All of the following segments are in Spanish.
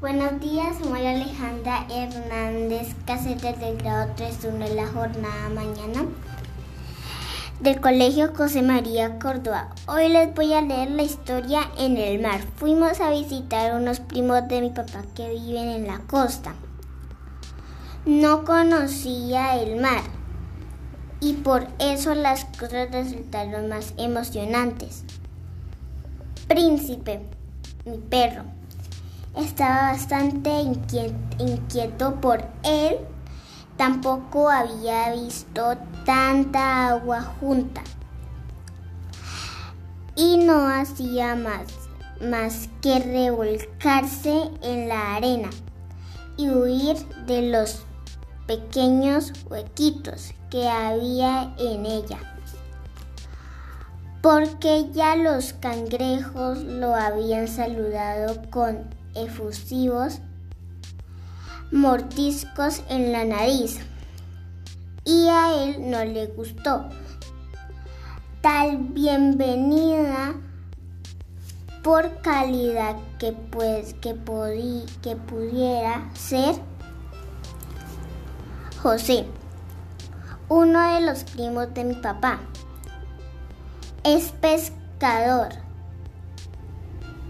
Buenos días, soy Alejandra Hernández Cáceres del grado 3.1 de la jornada mañana del Colegio José María Córdoba. Hoy les voy a leer la historia en el mar. Fuimos a visitar unos primos de mi papá que viven en la costa. No conocía el mar y por eso las cosas resultaron más emocionantes. Príncipe, mi perro estaba bastante inquieto por él. Tampoco había visto tanta agua junta. Y no hacía más, más que revolcarse en la arena y huir de los pequeños huequitos que había en ella. Porque ya los cangrejos lo habían saludado con efusivos mordiscos en la nariz y a él no le gustó tal bienvenida por calidad que, pues, que, que pudiera ser José, uno de los primos de mi papá. Es pescador.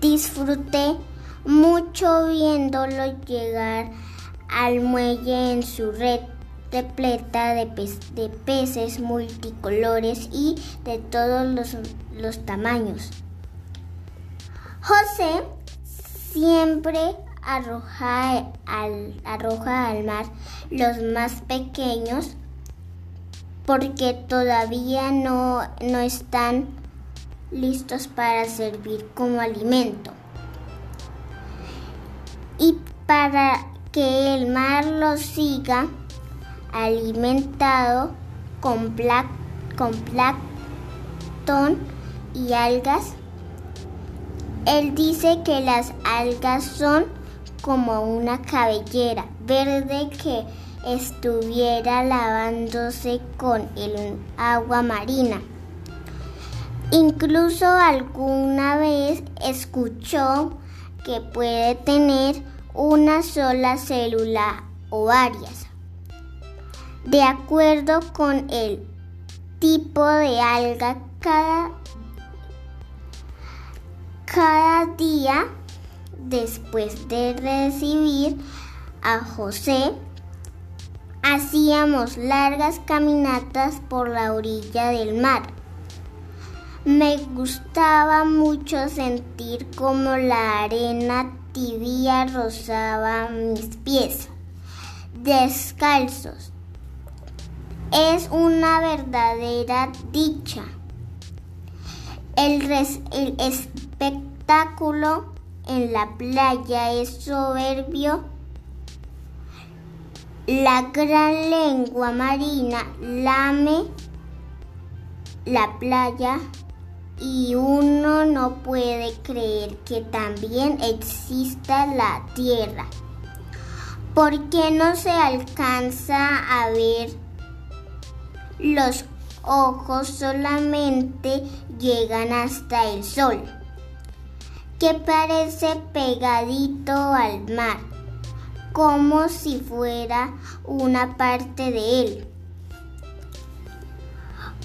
Disfruté mucho viéndolo llegar al muelle en su red repleta de, de peces multicolores y de todos los, los tamaños. José siempre arroja al, arroja al mar los más pequeños porque todavía no, no están listos para servir como alimento y para que el mar lo siga alimentado con, con plancton y algas. Él dice que las algas son como una cabellera verde que estuviera lavándose con el agua marina. Incluso alguna vez escuchó que puede tener una sola célula o varias. De acuerdo con el tipo de alga, cada, cada día después de recibir a José, hacíamos largas caminatas por la orilla del mar. Me gustaba mucho sentir como la arena tibia rozaba mis pies descalzos. Es una verdadera dicha. El, el espectáculo en la playa es soberbio. La gran lengua marina lame la playa y uno no puede creer que también exista la Tierra. ¿Por qué no se alcanza a ver? Los ojos solamente llegan hasta el sol, que parece pegadito al mar, como si fuera una parte de él.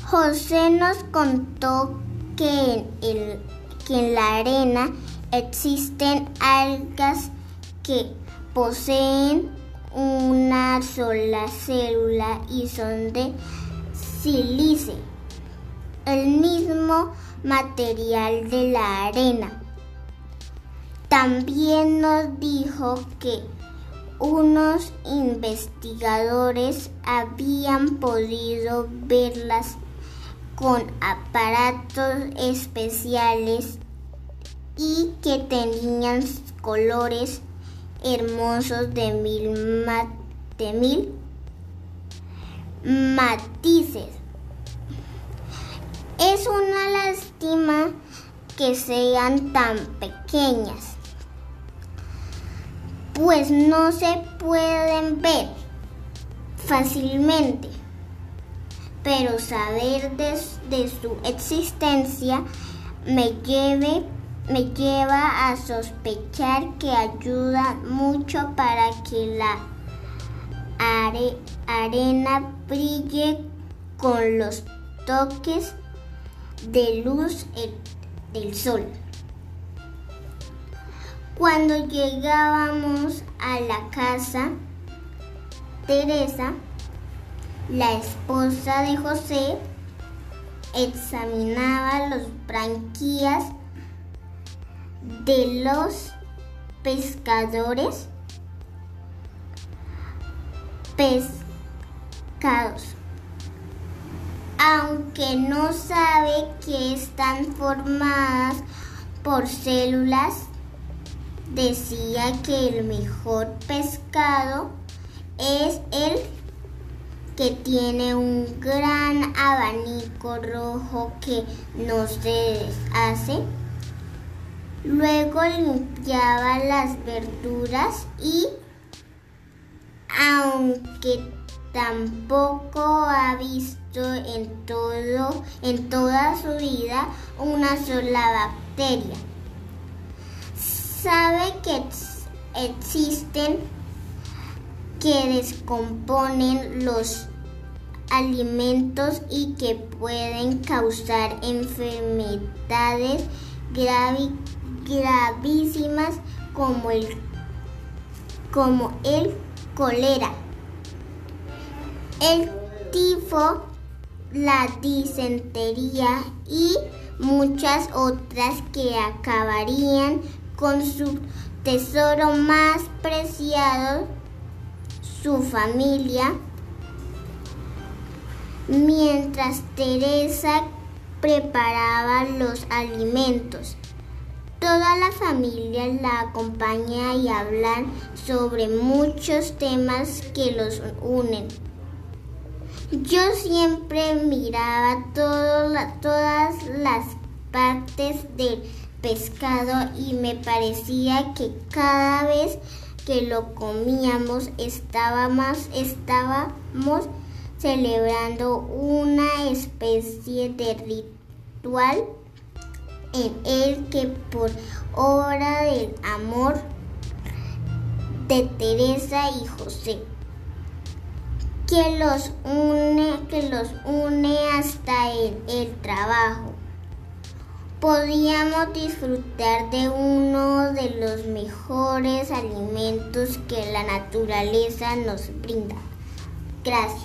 José nos contó que en, la arena existen algas que poseen una sola célula y son de sílice, el mismo material de la arena. También nos dijo que unos investigadores habían podido verlas con aparatos especiales y que tenían colores hermosos de mil, de mil matices. Es una lástima que sean tan pequeñas, pues no se pueden ver fácilmente pero saber de, su existencia me lleva a sospechar que ayuda mucho para que la arena brille con los toques de luz del sol. Cuando llegábamos a la casa, Teresa, la esposa de José, examinaba los branquias de los pescadores pescados, aunque no sabe que están formadas por células, decía que el mejor pescado es el que tiene un gran abanico rojo que no se deshace. Luego limpiaba las verduras y aunque tampoco ha visto en todo en toda su vida una sola bacteria. Sabe que existen que descomponen los alimentos y que pueden causar enfermedades gravísimas como el, como el cólera, el tifo, la disentería y muchas otras que acabarían con su tesoro más preciado, su familia. Mientras Teresa preparaba los alimentos, Toda la familia la acompaña y hablan sobre muchos temas que los unen. Yo siempre miraba todas las partes del pescado y me parecía que cada vez que lo comíamos estábamos, estábamos celebrando una especie de ritual en el que por obra del amor de Teresa y José, que los une, que los une hasta en el trabajo. Podíamos disfrutar de uno de los mejores alimentos que la naturaleza nos brinda. Gracias.